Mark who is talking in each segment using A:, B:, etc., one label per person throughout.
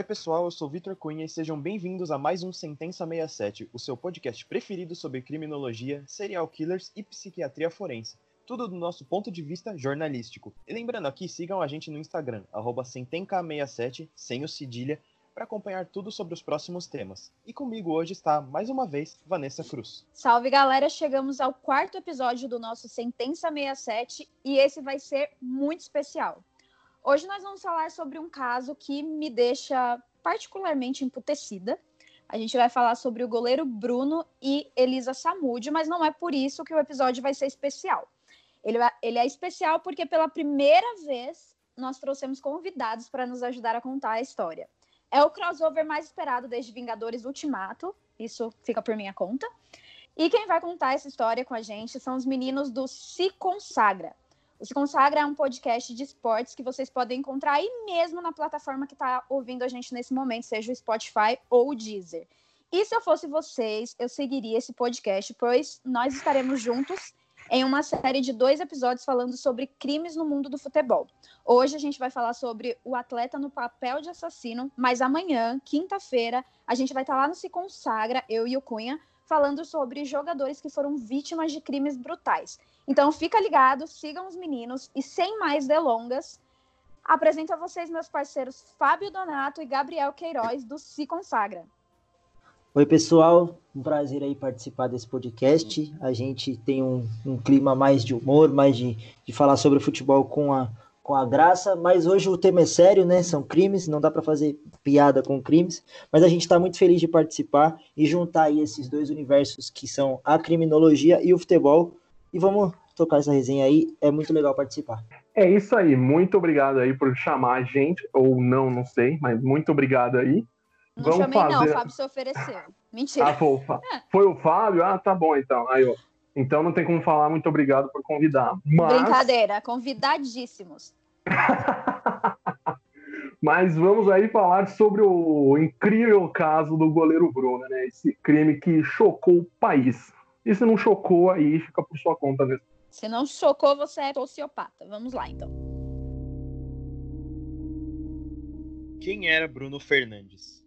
A: Oi, pessoal, eu sou Vitor Cunha e sejam bem-vindos a mais um Sentença 67, o seu podcast preferido sobre criminologia, serial killers e psiquiatria forense. Tudo do nosso ponto de vista jornalístico. E lembrando aqui, sigam a gente no Instagram, sentenca67, sem o cedilha, para acompanhar tudo sobre os próximos temas. E comigo hoje está, mais uma vez, Vanessa Cruz.
B: Salve galera, chegamos ao quarto episódio do nosso Sentença 67 e esse vai ser muito especial. Hoje nós vamos falar sobre um caso que me deixa particularmente emputecida. A gente vai falar sobre o goleiro Bruno e Elisa Samúdio, mas não é por isso que o episódio vai ser especial. Ele, ele é especial porque pela primeira vez nós trouxemos convidados para nos ajudar a contar a história. É o crossover mais esperado desde Vingadores Ultimato, isso fica por minha conta. E quem vai contar essa história com a gente são os meninos do Se Consagra. O Se Consagra é um podcast de esportes que vocês podem encontrar aí mesmo na plataforma que está ouvindo a gente nesse momento, seja o Spotify ou o Deezer. E se eu fosse vocês, eu seguiria esse podcast, pois nós estaremos juntos em uma série de dois episódios falando sobre crimes no mundo do futebol. Hoje a gente vai falar sobre o atleta no papel de assassino, mas amanhã, quinta-feira, a gente vai estar lá no Se Consagra, eu e o Cunha, falando sobre jogadores que foram vítimas de crimes brutais. Então fica ligado, sigam os meninos e sem mais delongas, apresento a vocês meus parceiros Fábio Donato e Gabriel Queiroz do Se Consagra.
C: Oi, pessoal. Um prazer aí participar desse podcast. A gente tem um, um clima mais de humor, mais de, de falar sobre futebol com a, com a graça, mas hoje o tema é sério, né? São crimes, não dá para fazer piada com crimes, mas a gente está muito feliz de participar e juntar aí esses dois universos que são a criminologia e o futebol. E vamos tocar essa resenha aí, é muito legal participar.
D: É isso aí, muito obrigado aí por chamar a gente, ou não, não sei, mas muito obrigado aí.
B: Não Vamos chamei, fazer... não, o Fábio se ofereceu. Mentira.
D: Ah, foi o, Fá... é. foi o Fábio? Ah, tá bom então. Aí, ó. Então não tem como falar muito obrigado por convidar. Mas...
B: Brincadeira, convidadíssimos.
D: Mas vamos aí falar sobre o incrível caso do goleiro Bruno, né? Esse crime que chocou o país. E se não chocou, aí fica por sua conta mesmo.
B: Se não chocou, você é sociopata. Vamos lá, então.
A: Quem era Bruno Fernandes?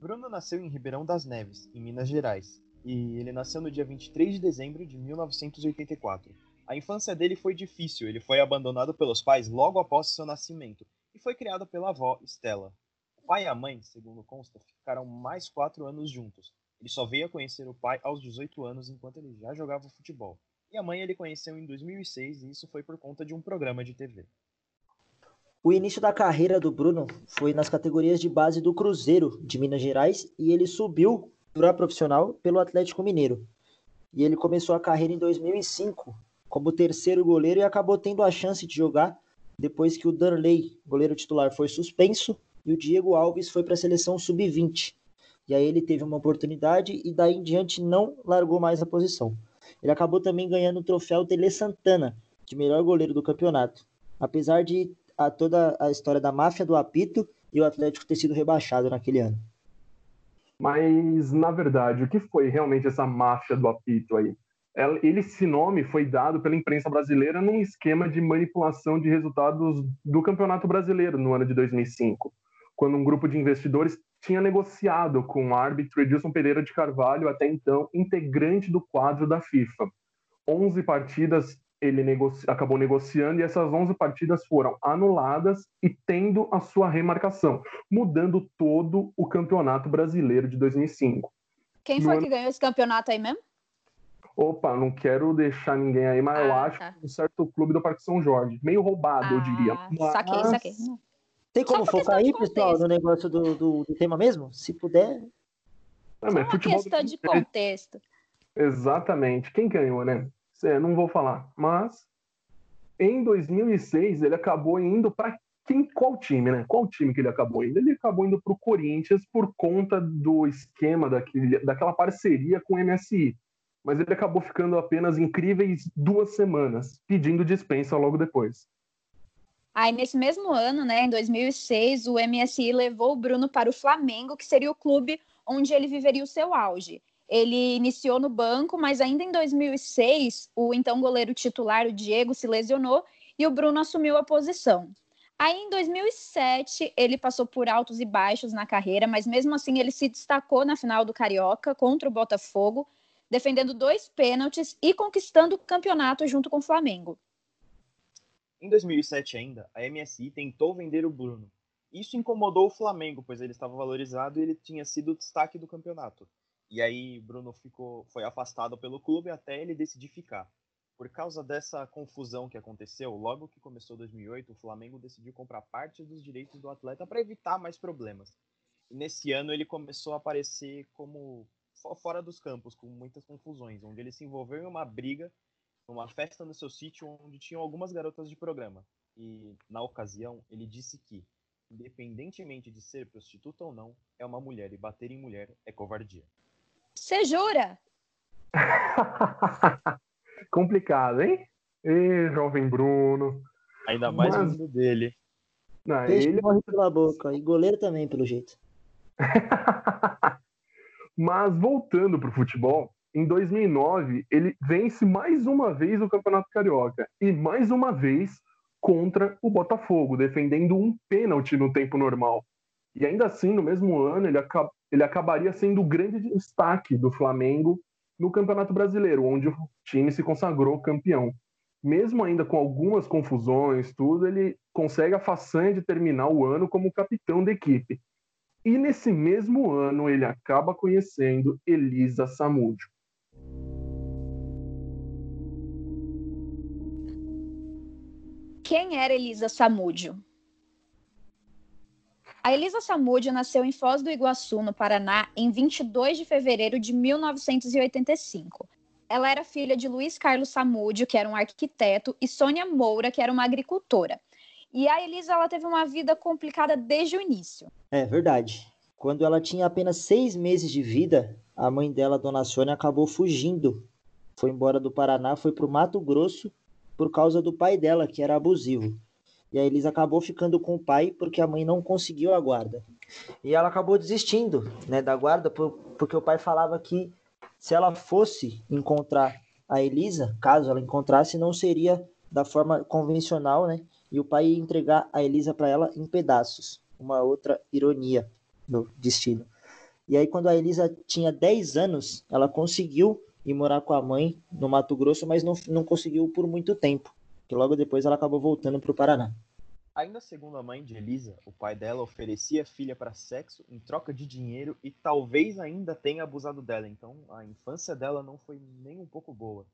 A: Bruno nasceu em Ribeirão das Neves, em Minas Gerais, e ele nasceu no dia 23 de dezembro de 1984. A infância dele foi difícil, ele foi abandonado pelos pais logo após seu nascimento e foi criado pela avó, Stella. O pai e a mãe, segundo consta, ficaram mais quatro anos juntos. Ele só veio a conhecer o pai aos 18 anos enquanto ele já jogava futebol. E a mãe ele conheceu em 2006 e isso foi por conta de um programa de TV.
C: O início da carreira do Bruno foi nas categorias de base do Cruzeiro de Minas Gerais e ele subiu para profissional pelo Atlético Mineiro. E ele começou a carreira em 2005 como terceiro goleiro e acabou tendo a chance de jogar depois que o Darley, goleiro titular, foi suspenso e o Diego Alves foi para a seleção sub-20. E aí ele teve uma oportunidade e daí em diante não largou mais a posição. Ele acabou também ganhando o troféu Tele Santana, de melhor goleiro do campeonato. Apesar de a toda a história da máfia do apito e o Atlético ter sido rebaixado naquele ano.
D: Mas, na verdade, o que foi realmente essa máfia do apito aí? Ele, esse nome foi dado pela imprensa brasileira num esquema de manipulação de resultados do Campeonato Brasileiro no ano de 2005, quando um grupo de investidores tinha negociado com o árbitro Edilson Pereira de Carvalho, até então integrante do quadro da FIFA. 11 partidas ele negoci... acabou negociando e essas 11 partidas foram anuladas e tendo a sua remarcação, mudando todo o campeonato brasileiro de 2005.
B: Quem foi ano... que ganhou esse campeonato aí mesmo?
D: Opa, não quero deixar ninguém aí, mas ah, eu acho tá. que um certo clube do Parque São Jorge. Meio roubado, ah, eu diria.
B: Mas... Saquei, saquei.
C: Tem como focar aí, pessoal, no negócio do, do, do, tema mesmo? Se puder.
B: Não, mas Só uma questão de contexto.
D: Exatamente. Quem ganhou, né? É, não vou falar. Mas em 2006 ele acabou indo para quem, qual time, né? Qual time que ele acabou indo? Ele acabou indo para o Corinthians por conta do esquema daquele, daquela parceria com o MSI. Mas ele acabou ficando apenas incríveis duas semanas, pedindo dispensa logo depois.
B: Aí, nesse mesmo ano, né, em 2006, o MSI levou o Bruno para o Flamengo, que seria o clube onde ele viveria o seu auge. Ele iniciou no banco, mas ainda em 2006, o então goleiro titular, o Diego, se lesionou e o Bruno assumiu a posição. Aí em 2007 ele passou por altos e baixos na carreira, mas mesmo assim ele se destacou na final do Carioca contra o Botafogo, defendendo dois pênaltis e conquistando o campeonato junto com o Flamengo.
A: Em 2007 ainda, a MSI tentou vender o Bruno. Isso incomodou o Flamengo, pois ele estava valorizado e ele tinha sido o destaque do campeonato. E aí Bruno ficou, foi afastado pelo clube até ele decidir ficar. Por causa dessa confusão que aconteceu, logo que começou 2008, o Flamengo decidiu comprar parte dos direitos do atleta para evitar mais problemas. E nesse ano ele começou a aparecer como fora dos campos, com muitas confusões, onde ele se envolveu em uma briga numa festa no seu sítio onde tinham algumas garotas de programa. E na ocasião ele disse que, independentemente de ser prostituta ou não, é uma mulher e bater em mulher é covardia.
B: Você jura?
D: Complicado, hein? E jovem Bruno.
A: Ainda mais Mas... o dele.
C: Não, Peixe ele morre pela boca. E goleiro também, pelo jeito.
D: Mas voltando para o futebol, em 2009 ele vence mais uma vez o Campeonato Carioca e mais uma vez contra o Botafogo, defendendo um pênalti no tempo normal. E ainda assim, no mesmo ano, ele, ele acabaria sendo o grande destaque do Flamengo no Campeonato Brasileiro, onde o time se consagrou campeão. Mesmo ainda com algumas confusões, tudo, ele consegue a façanha de terminar o ano como capitão da equipe. E nesse mesmo ano ele acaba conhecendo Elisa Samúdio.
B: Quem era Elisa Samúdio? A Elisa Samúdio nasceu em Foz do Iguaçu, no Paraná, em 22 de fevereiro de 1985. Ela era filha de Luiz Carlos Samúdio, que era um arquiteto, e Sônia Moura, que era uma agricultora. E a Elisa ela teve uma vida complicada desde o início.
C: É verdade. Quando ela tinha apenas seis meses de vida, a mãe dela, Dona Sônia, acabou fugindo. Foi embora do Paraná, foi para o Mato Grosso por causa do pai dela, que era abusivo. E a Elisa acabou ficando com o pai porque a mãe não conseguiu a guarda. E ela acabou desistindo né, da guarda por, porque o pai falava que se ela fosse encontrar a Elisa, caso ela encontrasse, não seria da forma convencional, né? E o pai ia entregar a Elisa para ela em pedaços. Uma outra ironia do destino. E aí, quando a Elisa tinha 10 anos, ela conseguiu ir morar com a mãe no Mato Grosso, mas não, não conseguiu por muito tempo que logo depois ela acabou voltando para o Paraná.
A: Ainda segundo a mãe de Elisa, o pai dela oferecia a filha para sexo em troca de dinheiro e talvez ainda tenha abusado dela, então a infância dela não foi nem um pouco boa.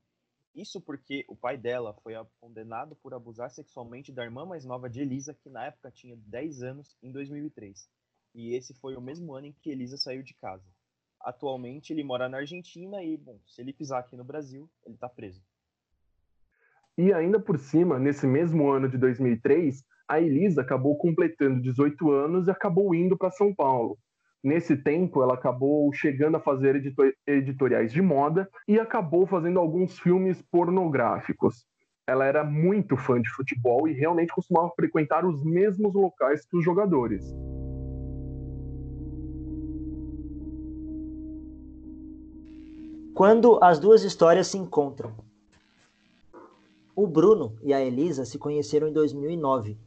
A: Isso porque o pai dela foi condenado por abusar sexualmente da irmã mais nova de Elisa, que na época tinha 10 anos, em 2003. E esse foi o mesmo ano em que Elisa saiu de casa. Atualmente ele mora na Argentina e, bom, se ele pisar aqui no Brasil, ele está preso.
D: E ainda por cima, nesse mesmo ano de 2003, a Elisa acabou completando 18 anos e acabou indo para São Paulo. Nesse tempo, ela acabou chegando a fazer editoriais de moda e acabou fazendo alguns filmes pornográficos. Ela era muito fã de futebol e realmente costumava frequentar os mesmos locais que os jogadores.
C: Quando as duas histórias se encontram, o Bruno e a Elisa se conheceram em 2009.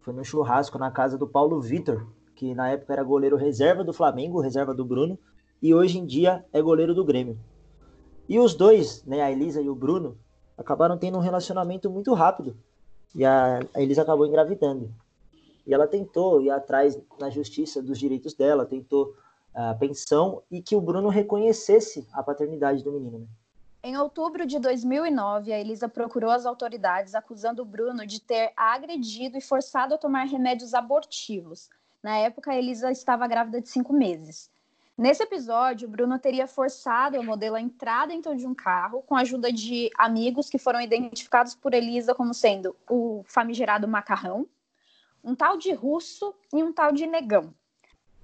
C: Foi no churrasco na casa do Paulo Vitor, que na época era goleiro reserva do Flamengo, reserva do Bruno, e hoje em dia é goleiro do Grêmio. E os dois, né, a Elisa e o Bruno, acabaram tendo um relacionamento muito rápido. E a, a Elisa acabou engravidando. E ela tentou ir atrás na justiça dos direitos dela, tentou a pensão e que o Bruno reconhecesse a paternidade do menino. Né?
B: Em outubro de 2009, a Elisa procurou as autoridades acusando o Bruno de ter agredido e forçado a tomar remédios abortivos. Na época, a Elisa estava grávida de cinco meses. Nesse episódio, o Bruno teria forçado a modelo a entrar dentro de um carro com a ajuda de amigos que foram identificados por Elisa como sendo o famigerado macarrão, um tal de russo e um tal de negão.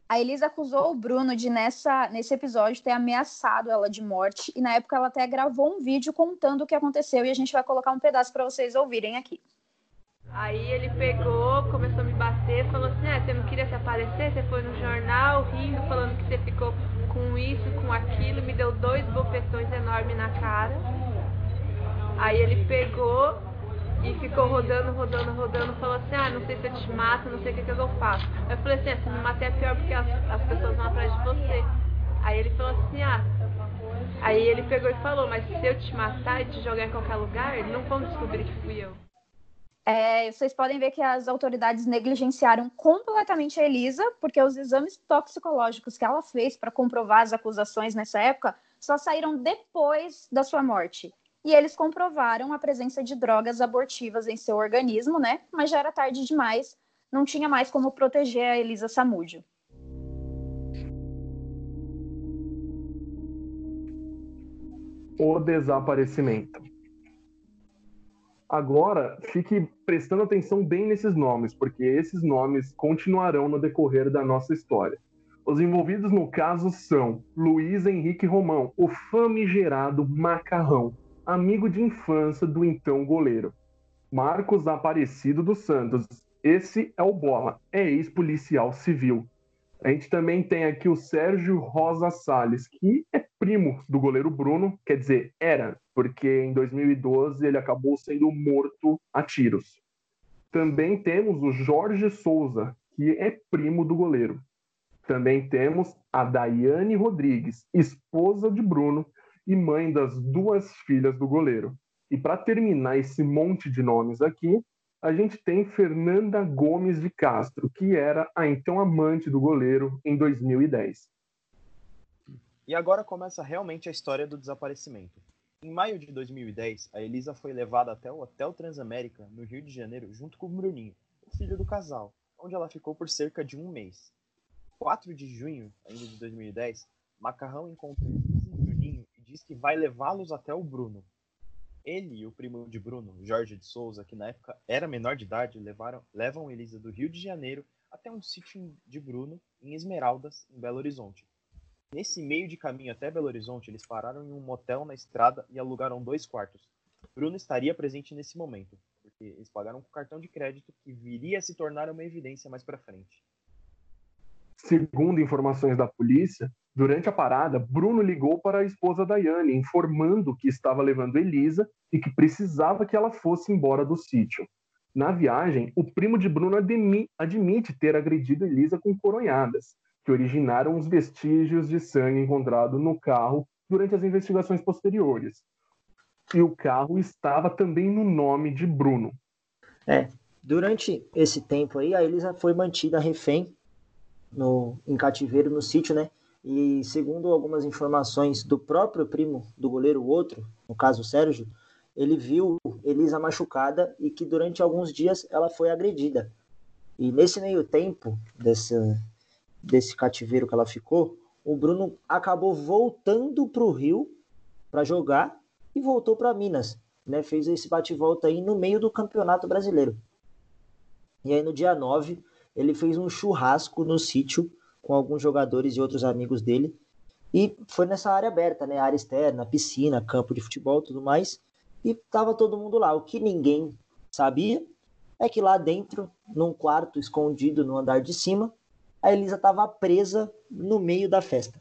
B: A Elisa acusou o Bruno de, nessa, nesse episódio, ter ameaçado ela de morte. E na época ela até gravou um vídeo contando o que aconteceu. E a gente vai colocar um pedaço para vocês ouvirem aqui.
E: Aí ele pegou, começou a me bater, falou assim: é, você não queria se aparecer? Você foi no jornal rindo, falando que você ficou com isso, com aquilo. Me deu dois bofetões enormes na cara. Aí ele pegou e ficou rodando, rodando, rodando, falou assim, ah, não sei se eu te mato, não sei o que, que eu faço. Eu falei assim, ah, se me matar é pior porque as, as pessoas vão atrás de você. Aí ele falou assim, ah, aí ele pegou e falou, mas se eu te matar e te jogar em qualquer lugar, não vão descobrir que fui eu.
B: É, vocês podem ver que as autoridades negligenciaram completamente a Elisa, porque os exames toxicológicos que ela fez para comprovar as acusações nessa época só saíram depois da sua morte. E eles comprovaram a presença de drogas abortivas em seu organismo, né? Mas já era tarde demais, não tinha mais como proteger a Elisa Samúdio.
D: O desaparecimento. Agora, fique prestando atenção bem nesses nomes, porque esses nomes continuarão no decorrer da nossa história. Os envolvidos no caso são Luiz Henrique Romão, o famigerado Macarrão, amigo de infância do então goleiro. Marcos Aparecido dos Santos, esse é o Bola, é ex-policial civil. A gente também tem aqui o Sérgio Rosa Salles, que é primo do goleiro Bruno, quer dizer, era, porque em 2012 ele acabou sendo morto a tiros. Também temos o Jorge Souza, que é primo do goleiro. Também temos a Daiane Rodrigues, esposa de Bruno e mãe das duas filhas do goleiro. E para terminar esse monte de nomes aqui, a gente tem Fernanda Gomes de Castro, que era a então amante do goleiro em 2010.
A: E agora começa realmente a história do desaparecimento. Em maio de 2010, a Elisa foi levada até o Hotel Transamérica, no Rio de Janeiro, junto com o Bruninho, o filho do casal, onde ela ficou por cerca de um mês. 4 de junho, ainda de 2010, Macarrão encontrou Elisa e Bruninho e diz que vai levá-los até o Bruno. Ele e o primo de Bruno, Jorge de Souza, que na época era menor de idade, levaram, levam Elisa do Rio de Janeiro até um sítio de Bruno, em Esmeraldas, em Belo Horizonte Nesse meio de caminho até Belo Horizonte, eles pararam em um motel na estrada e alugaram dois quartos. Bruno estaria presente nesse momento, porque eles pagaram com cartão de crédito que viria a se tornar uma evidência mais para frente.
D: Segundo informações da polícia, durante a parada, Bruno ligou para a esposa Daiane, informando que estava levando Elisa e que precisava que ela fosse embora do sítio. Na viagem, o primo de Bruno admite ter agredido Elisa com coronhadas, que originaram os vestígios de sangue encontrado no carro durante as investigações posteriores. E o carro estava também no nome de Bruno.
C: É, durante esse tempo aí, a Elisa foi mantida refém no, em cativeiro no sítio, né? E segundo algumas informações do próprio primo do goleiro, o outro, no caso o Sérgio, ele viu Elisa machucada e que durante alguns dias ela foi agredida. E nesse meio tempo dessa, desse cativeiro que ela ficou, o Bruno acabou voltando para o Rio para jogar e voltou para Minas. Né? Fez esse bate-volta aí no meio do Campeonato Brasileiro. E aí no dia 9, ele fez um churrasco no sítio com alguns jogadores e outros amigos dele. E foi nessa área aberta, né? Área externa, piscina, campo de futebol, tudo mais. E tava todo mundo lá. O que ninguém sabia é que lá dentro, num quarto escondido no andar de cima, a Elisa estava presa no meio da festa.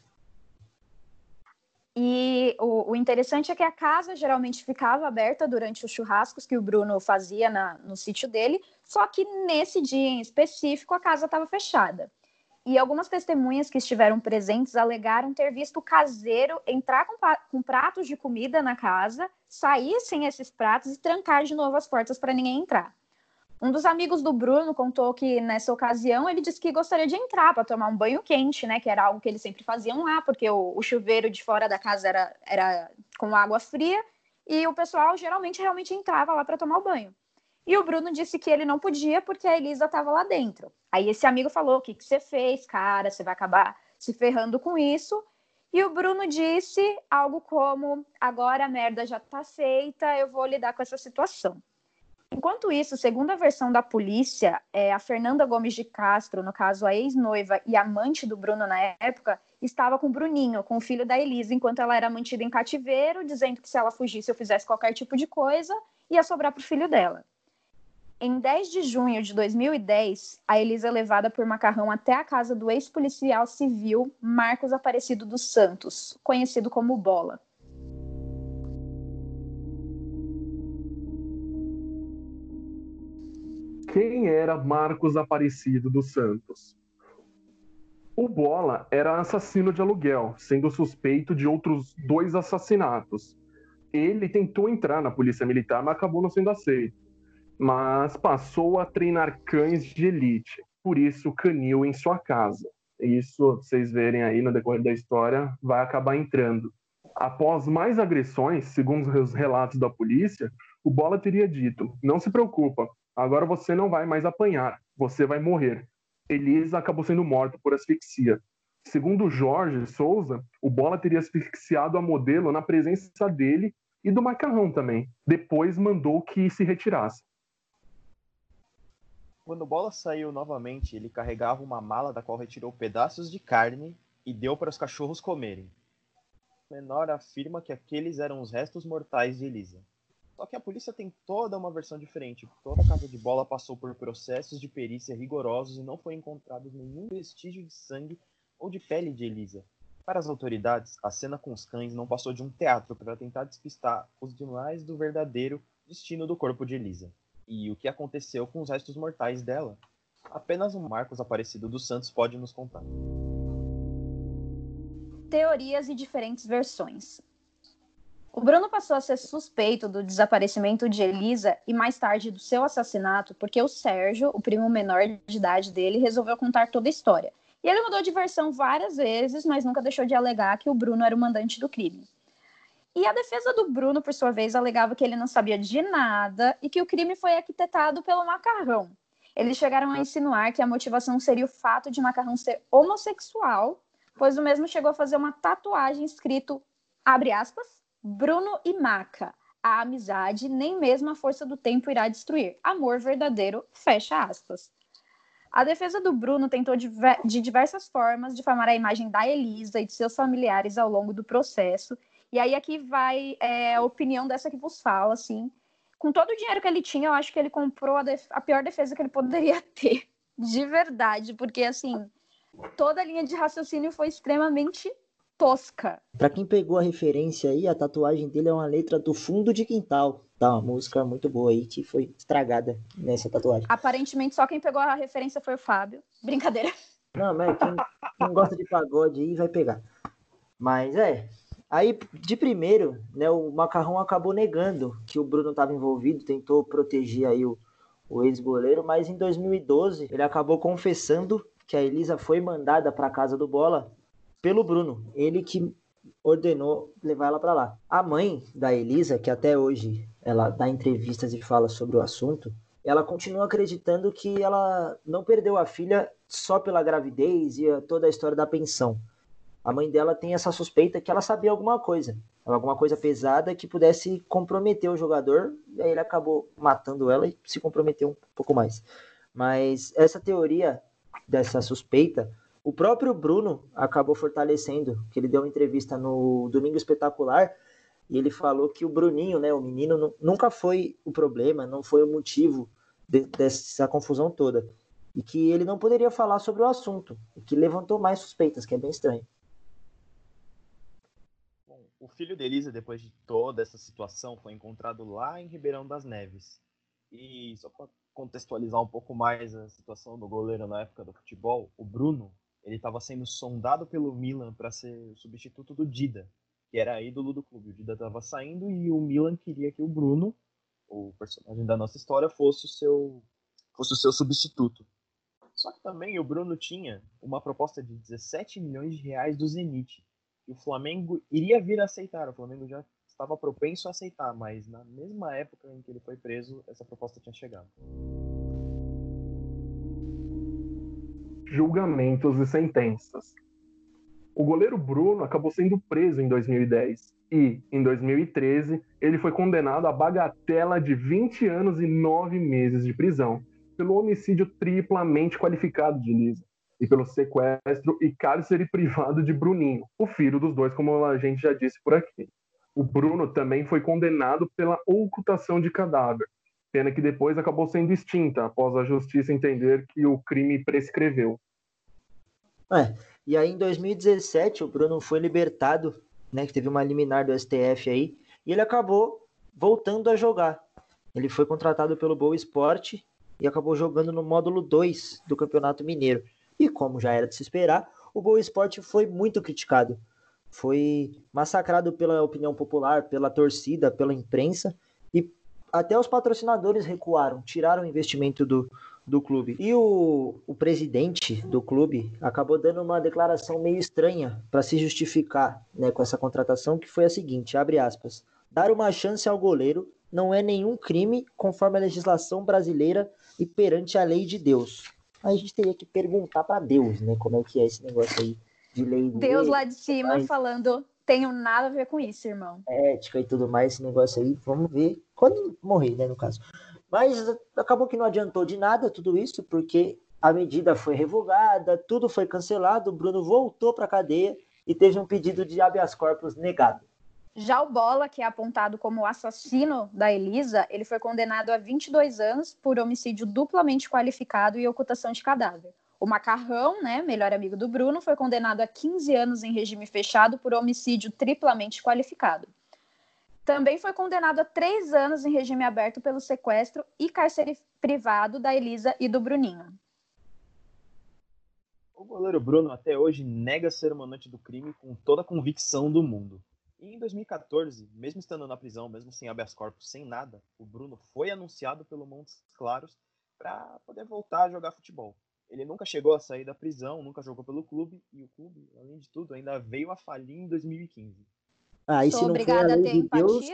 B: E o, o, interessante é que a casa geralmente ficava aberta durante os churrascos que o Bruno fazia na, no sítio dele, só que nesse dia em específico a casa estava fechada. E algumas testemunhas que estiveram presentes alegaram ter visto o caseiro entrar com, com pratos de comida na casa, sair sem esses pratos e trancar de novo as portas para ninguém entrar. Um dos amigos do Bruno contou que nessa ocasião ele disse que gostaria de entrar para tomar um banho quente, né? Que era algo que eles sempre faziam lá, porque o, o, chuveiro de fora da casa era, era com água fria e o pessoal geralmente realmente entrava lá para tomar o banho. E o Bruno disse que ele não podia porque a Elisa estava lá dentro. Aí esse amigo falou: O que, que você fez, cara? Você vai acabar se ferrando com isso. E o Bruno disse algo como: Agora a merda já está feita, eu vou lidar com essa situação. Enquanto isso, segundo a versão da polícia, é, a Fernanda Gomes de Castro, no caso a ex-noiva e amante do Bruno na época, estava com o Bruninho, com o filho da Elisa, enquanto ela era mantida em cativeiro, dizendo que se ela fugisse ou fizesse qualquer tipo de coisa, ia sobrar para o filho dela. Em 10 de junho de 2010, a Elisa é levada por Macarrão até a casa do ex-policial civil Marcos Aparecido dos Santos, conhecido como Bola.
D: Quem era Marcos Aparecido dos Santos? O Bola era assassino de aluguel, sendo suspeito de outros dois assassinatos. Ele tentou entrar na polícia militar, mas acabou não sendo aceito. Mas passou a treinar cães de elite, por isso canil em sua casa. Isso, vocês verem aí no decorrer da história, vai acabar entrando. Após mais agressões, segundo os relatos da polícia, o Bola teria dito: Não se preocupa, agora você não vai mais apanhar, você vai morrer. Elisa acabou sendo morta por asfixia. Segundo Jorge Souza, o Bola teria asfixiado a modelo na presença dele e do Macarrão também. Depois mandou que se retirasse.
A: Quando o Bola saiu novamente, ele carregava uma mala da qual retirou pedaços de carne e deu para os cachorros comerem. Menor afirma que aqueles eram os restos mortais de Elisa. Só que a polícia tem toda uma versão diferente. Toda a casa de bola passou por processos de perícia rigorosos e não foi encontrado nenhum vestígio de sangue ou de pele de Elisa. Para as autoridades, a cena com os cães não passou de um teatro para tentar despistar os demais do verdadeiro destino do corpo de Elisa e o que aconteceu com os restos mortais dela. Apenas o Marcos Aparecido dos Santos pode nos contar.
B: Teorias e diferentes versões. O Bruno passou a ser suspeito do desaparecimento de Elisa e mais tarde do seu assassinato porque o Sérgio, o primo menor de idade dele, resolveu contar toda a história. E ele mudou de versão várias vezes, mas nunca deixou de alegar que o Bruno era o mandante do crime. E a defesa do Bruno, por sua vez, alegava que ele não sabia de nada e que o crime foi arquitetado pelo Macarrão. Eles chegaram a insinuar que a motivação seria o fato de Macarrão ser homossexual, pois o mesmo chegou a fazer uma tatuagem escrito, abre aspas, Bruno e Maca. A amizade nem mesmo a força do tempo irá destruir. Amor verdadeiro, fecha aspas. A defesa do Bruno tentou de, diversas formas difamar a imagem da Elisa e de seus familiares ao longo do processo, e aí aqui vai é, a opinião dessa que vos fala, assim. Com todo o dinheiro que ele tinha, eu acho que ele comprou a, a pior defesa que ele poderia ter. De verdade, porque assim, toda a linha de raciocínio foi extremamente tosca.
C: Para quem pegou a referência aí, a tatuagem dele é uma letra do fundo de quintal. Tá, uma música muito boa aí que foi estragada nessa tatuagem.
B: Aparentemente só quem pegou a referência foi o Fábio. Brincadeira.
C: Não, mas quem, quem gosta de pagode aí vai pegar. Mas é, Aí, de primeiro, né, o Macarrão acabou negando que o Bruno estava envolvido, tentou proteger aí o, o ex-goleiro, mas em 2012 ele acabou confessando que a Elisa foi mandada para a casa do Bola pelo Bruno, ele que ordenou levar ela para lá. A mãe da Elisa, que até hoje ela dá entrevistas e fala sobre o assunto, ela continua acreditando que ela não perdeu a filha só pela gravidez e toda a história da pensão a mãe dela tem essa suspeita que ela sabia alguma coisa, alguma coisa pesada que pudesse comprometer o jogador, e aí ele acabou matando ela e se comprometeu um pouco mais. Mas essa teoria dessa suspeita, o próprio Bruno acabou fortalecendo, que ele deu uma entrevista no Domingo Espetacular, e ele falou que o Bruninho, né, o menino, nunca foi o problema, não foi o motivo de, dessa confusão toda. E que ele não poderia falar sobre o assunto, o que levantou mais suspeitas, que é bem estranho.
A: O filho de Elisa, depois de toda essa situação, foi encontrado lá em Ribeirão das Neves. E só para contextualizar um pouco mais a situação do goleiro na época do futebol, o Bruno, ele estava sendo sondado pelo Milan para ser o substituto do Dida, que era ídolo do clube. O Dida estava saindo e o Milan queria que o Bruno, o personagem da nossa história, fosse o seu, fosse o seu substituto. Só que também o Bruno tinha uma proposta de 17 milhões de reais do Zenit, que o Flamengo iria vir a aceitar. O Flamengo já estava propenso a aceitar, mas na mesma época em que ele foi preso, essa proposta tinha chegado.
D: Julgamentos e sentenças. O goleiro Bruno acabou sendo preso em 2010 e, em 2013, ele foi condenado à bagatela de 20 anos e 9 meses de prisão pelo homicídio triplamente qualificado de Lisa e pelo sequestro e cárcere privado de Bruninho, o filho dos dois, como a gente já disse por aqui. O Bruno também foi condenado pela ocultação de cadáver, pena que depois acabou sendo extinta após a justiça entender que o crime prescreveu.
C: É, e aí em 2017 o Bruno foi libertado, né, que teve uma liminar do STF aí, e ele acabou voltando a jogar. Ele foi contratado pelo Boa Esporte e acabou jogando no módulo 2 do Campeonato Mineiro. E como já era de se esperar, o Boa Esporte foi muito criticado. Foi massacrado pela opinião popular, pela torcida, pela imprensa até os patrocinadores recuaram, tiraram o investimento do, do clube. E o, o presidente do clube acabou dando uma declaração meio estranha para se justificar né, com essa contratação, que foi a seguinte, abre aspas, dar uma chance ao goleiro não é nenhum crime conforme a legislação brasileira e perante a lei de Deus. Aí a gente teria que perguntar para Deus, né, como é que é esse negócio aí de lei. De
B: Deus
C: lei,
B: lá de cima
C: mas...
B: falando, tenho nada a ver com isso, irmão.
C: Ética e tudo mais, esse negócio aí, vamos ver quando morrer, né, no caso. Mas acabou que não adiantou de nada tudo isso, porque a medida foi revogada, tudo foi cancelado, o Bruno voltou para a cadeia e teve um pedido de habeas corpus negado.
B: Já o Bola, que é apontado como o assassino da Elisa, ele foi condenado a 22 anos por homicídio duplamente qualificado e ocultação de cadáver. O Macarrão, né, melhor amigo do Bruno, foi condenado a 15 anos em regime fechado por homicídio triplamente qualificado. Também foi condenado a três anos em regime aberto pelo sequestro e cárcere privado da Elisa e do Bruninho.
A: O goleiro Bruno até hoje nega ser o mandante do crime com toda a convicção do mundo. E em 2014, mesmo estando na prisão, mesmo sem habeas corpus, sem nada, o Bruno foi anunciado pelo Montes Claros para poder voltar a jogar futebol. Ele nunca chegou a sair da prisão, nunca jogou pelo clube, e o clube, além de tudo, ainda veio a falir em 2015.
C: Ah, e Sou se não foi a lei a de Deus,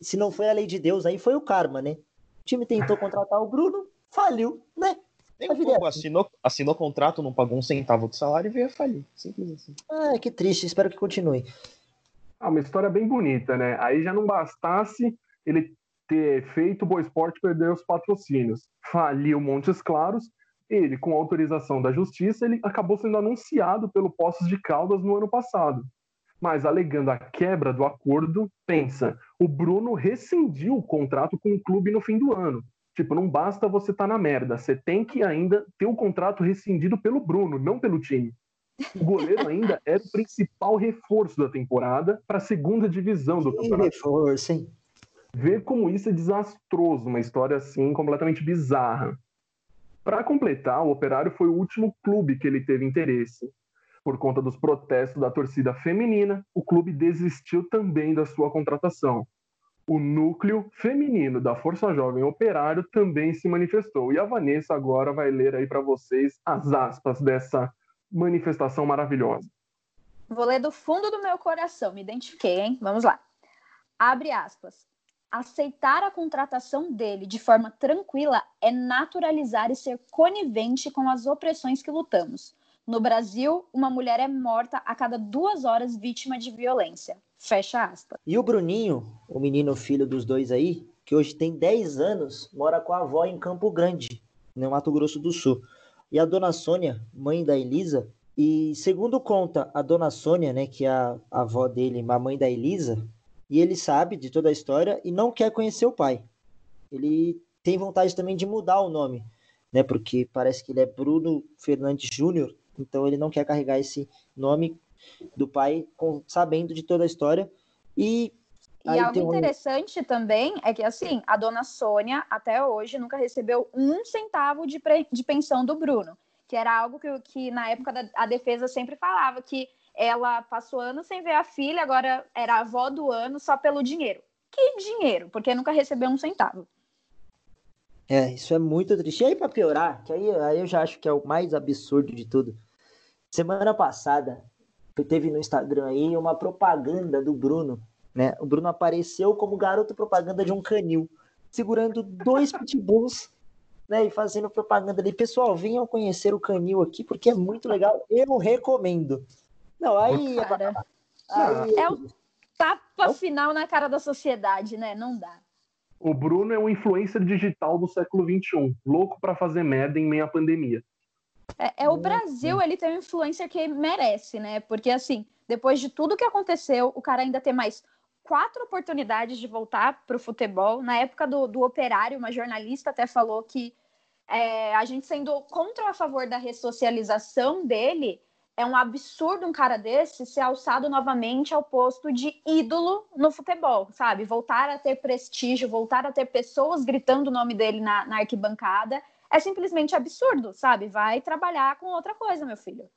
C: se não foi a lei de Deus, aí foi o karma, né? O time tentou contratar o Bruno, faliu, né?
A: Nem um pouco, assinou, assinou contrato, não pagou um centavo do salário e veio a falir. Simples assim.
C: Ah, que triste, espero que continue.
D: Ah, uma história bem bonita, né? Aí já não bastasse ele ter feito o Boa Esporte perder os patrocínios. Faliu Montes Claros, ele, com autorização da justiça, ele acabou sendo anunciado pelo Poços de Caldas no ano passado. Mas alegando a quebra do acordo, pensa, o Bruno rescindiu o contrato com o clube no fim do ano. Tipo, não basta você estar tá na merda, você tem que ainda ter o contrato rescindido pelo Bruno, não pelo time. O goleiro ainda era o principal reforço da temporada para a segunda divisão do que campeonato.
C: reforço, hein?
D: Ver como isso é desastroso, uma história assim completamente bizarra. Para completar, o Operário foi o último clube que ele teve interesse. Por conta dos protestos da torcida feminina, o clube desistiu também da sua contratação. O núcleo feminino da Força Jovem Operário também se manifestou. E a Vanessa agora vai ler aí para vocês as aspas dessa manifestação maravilhosa.
B: Vou ler do fundo do meu coração, me identifiquei, hein? Vamos lá. Abre aspas. Aceitar a contratação dele de forma tranquila é naturalizar e ser conivente com as opressões que lutamos. No Brasil, uma mulher é morta a cada duas horas vítima de violência. Fecha aspas.
C: E o Bruninho, o menino filho dos dois aí, que hoje tem 10 anos, mora com a avó em Campo Grande, no Mato Grosso do Sul e a dona Sônia, mãe da Elisa. E segundo conta a dona Sônia, né, que é a, avó dele, a mãe da Elisa, e ele sabe de toda a história e não quer conhecer o pai. Ele tem vontade também de mudar o nome, né, porque parece que ele é Bruno Fernandes Júnior, então ele não quer carregar esse nome do pai com, sabendo de toda a história. E
B: e algo interessante também é que, assim, a dona Sônia, até hoje, nunca recebeu um centavo de, pre... de pensão do Bruno, que era algo que, que na época da, a defesa sempre falava, que ela passou anos sem ver a filha, agora era a avó do ano só pelo dinheiro. Que dinheiro? Porque nunca recebeu um centavo.
C: É, isso é muito triste. E aí, para piorar, que aí, aí eu já acho que é o mais absurdo de tudo. Semana passada, teve no Instagram aí uma propaganda do Bruno né? O Bruno apareceu como garoto propaganda de um canil, segurando dois pitbulls né, e fazendo propaganda ali. Pessoal, venham conhecer o canil aqui, porque é muito legal. Eu recomendo. Não, aí.
B: Cara, aí... É o tapa final na cara da sociedade, né? Não dá.
D: O Bruno é um influencer digital do século XXI, louco para fazer merda em meio à pandemia.
B: É, é, o Brasil, ele tem um influencer que merece, né? Porque, assim, depois de tudo que aconteceu, o cara ainda tem mais quatro oportunidades de voltar para o futebol. Na época do, do operário, uma jornalista até falou que é, a gente sendo contra ou a favor da ressocialização dele, é um absurdo um cara desse ser alçado novamente ao posto de ídolo no futebol, sabe? Voltar a ter prestígio, voltar a ter pessoas gritando o nome dele na, na arquibancada é simplesmente absurdo, sabe? Vai trabalhar com outra coisa, meu filho.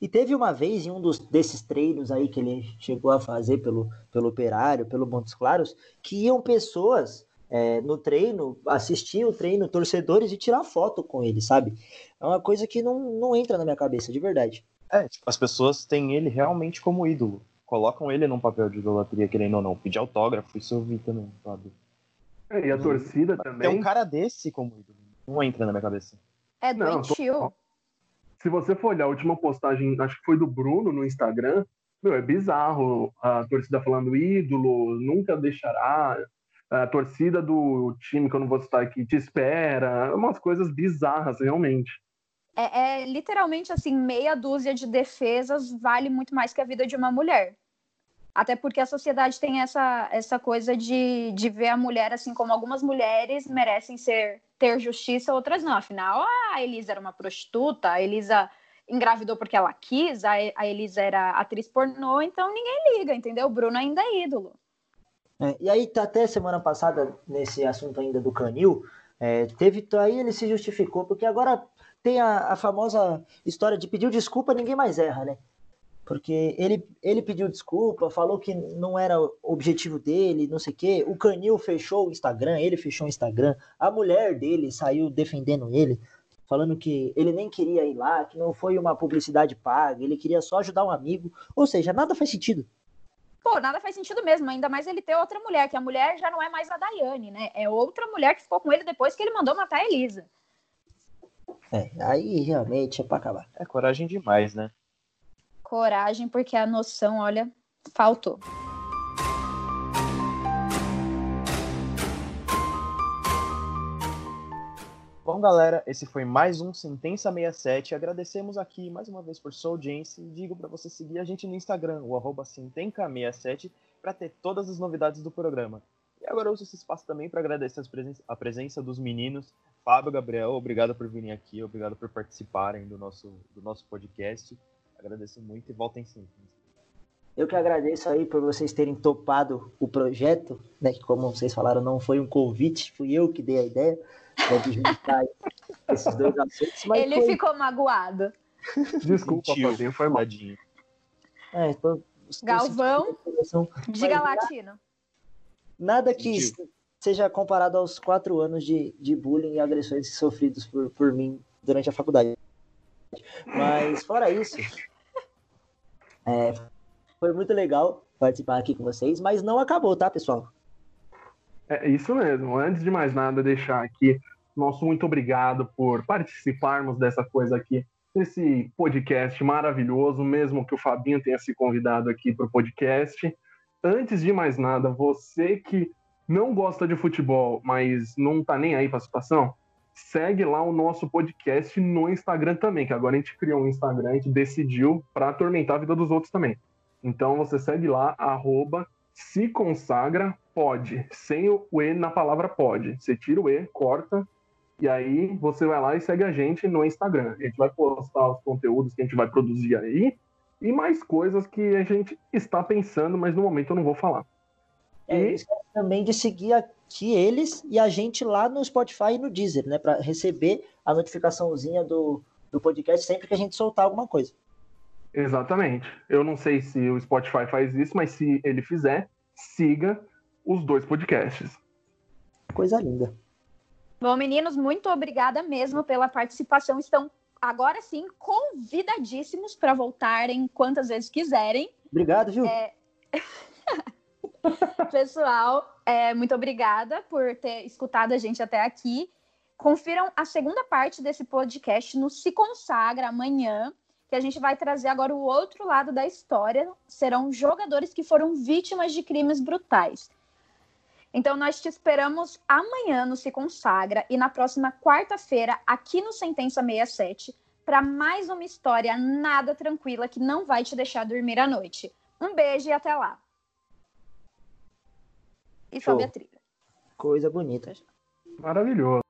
C: E teve uma vez em um dos, desses treinos aí que ele chegou a fazer pelo, pelo Operário, pelo Montes Claros, que iam pessoas é, no treino, assistir o treino, torcedores e tirar foto com ele, sabe? É uma coisa que não, não entra na minha cabeça, de verdade.
A: É, tipo, as pessoas têm ele realmente como ídolo. Colocam ele num papel de idolatria, querendo ou não. Pedir autógrafo, isso eu vi também, sabe?
D: É, e a torcida também.
A: Tem um cara desse como ídolo. Não entra na minha cabeça.
B: É
D: Não,
B: doentio.
D: Se você for olhar a última postagem, acho que foi do Bruno no Instagram, meu, é bizarro a torcida falando ídolo, nunca deixará. A torcida do time, que eu não vou citar aqui, te espera. Umas coisas bizarras, realmente.
B: É, é literalmente assim, meia dúzia de defesas vale muito mais que a vida de uma mulher. Até porque a sociedade tem essa, essa coisa de, de ver a mulher assim como algumas mulheres merecem ser ter justiça, outras não. Afinal, a Elisa era uma prostituta, a Elisa engravidou porque ela quis, a, a Elisa era atriz pornô, então ninguém liga, entendeu? O Bruno ainda é ídolo.
C: É, e aí, tá até semana passada, nesse assunto ainda do Canil, é, teve. Aí ele se justificou, porque agora tem a, a famosa história de pedir desculpa, ninguém mais erra, né? Porque ele, ele pediu desculpa, falou que não era o objetivo dele, não sei o quê. O Canil fechou o Instagram, ele fechou o Instagram. A mulher dele saiu defendendo ele, falando que ele nem queria ir lá, que não foi uma publicidade paga, ele queria só ajudar um amigo. Ou seja, nada faz sentido.
B: Pô, nada faz sentido mesmo, ainda mais ele ter outra mulher, que a mulher já não é mais a Daiane, né? É outra mulher que ficou com ele depois que ele mandou matar a Elisa.
C: É, aí realmente é pra acabar.
A: É coragem demais, né?
B: Coragem, porque a noção, olha, faltou.
A: Bom, galera, esse foi mais um Sentença 67. Agradecemos aqui mais uma vez por sua audiência e digo para você seguir a gente no Instagram, o arroba Sentenca67, para ter todas as novidades do programa. E agora eu uso esse espaço também para agradecer presen- a presença dos meninos. Fábio, Gabriel, obrigado por virem aqui, obrigado por participarem do nosso, do nosso podcast. Agradeço muito e voltem sempre.
C: Eu que agradeço aí por vocês terem topado o projeto, né? Que como vocês falaram, não foi um convite, fui eu que dei a ideia né, de juntar esses dois assuntos. Mas
B: ele
C: foi,
B: ficou magoado.
D: Desculpa,
A: Sentiu,
D: Fabinho, foi mal.
C: é, tô- tô
B: Galvão. Diga
C: Mas
B: latino.
C: Nada que
A: Sentiu.
C: seja comparado aos quatro anos de, de bullying e agressões sofridos por, por mim durante a faculdade. Mas fora isso, é, foi muito legal participar aqui com vocês, mas não acabou, tá, pessoal?
D: É isso mesmo. Antes de mais nada, deixar aqui nosso muito obrigado por participarmos dessa coisa aqui, desse podcast maravilhoso, mesmo que o Fabinho tenha se convidado aqui para o podcast. Antes de mais nada, você que não gosta de futebol, mas não tá nem aí para a situação, segue lá o nosso podcast no Instagram também, que agora a gente criou um Instagram, a gente decidiu para atormentar a vida dos outros também. Então você segue lá, arroba se consagra pode, sem o E na palavra pode. Você tira o E, corta, e aí você vai lá e segue a gente no Instagram. A gente vai postar os conteúdos que a gente vai produzir aí e mais coisas que a gente está pensando, mas no momento eu não vou falar.
C: É,
D: E-
C: também de seguir aqui eles e a gente lá no Spotify e no Deezer, né? Para receber a notificaçãozinha do, do podcast sempre que a gente soltar alguma coisa.
D: Exatamente. Eu não sei se o Spotify faz isso, mas se ele fizer, siga os dois podcasts.
C: Coisa linda.
B: Bom, meninos, muito obrigada mesmo pela participação. Estão agora sim convidadíssimos para voltarem quantas vezes quiserem.
C: Obrigado, viu?
B: Pessoal, é, muito obrigada por ter escutado a gente até aqui. Confiram a segunda parte desse podcast no Se Consagra amanhã, que a gente vai trazer agora o outro lado da história. Serão jogadores que foram vítimas de crimes brutais. Então, nós te esperamos amanhã no Se Consagra e na próxima quarta-feira, aqui no Sentença 67, para mais uma história nada tranquila que não vai te deixar dormir à noite. Um beijo e até lá. E sobe
C: Show.
B: a trilha.
C: Coisa bonita.
D: Maravilhoso.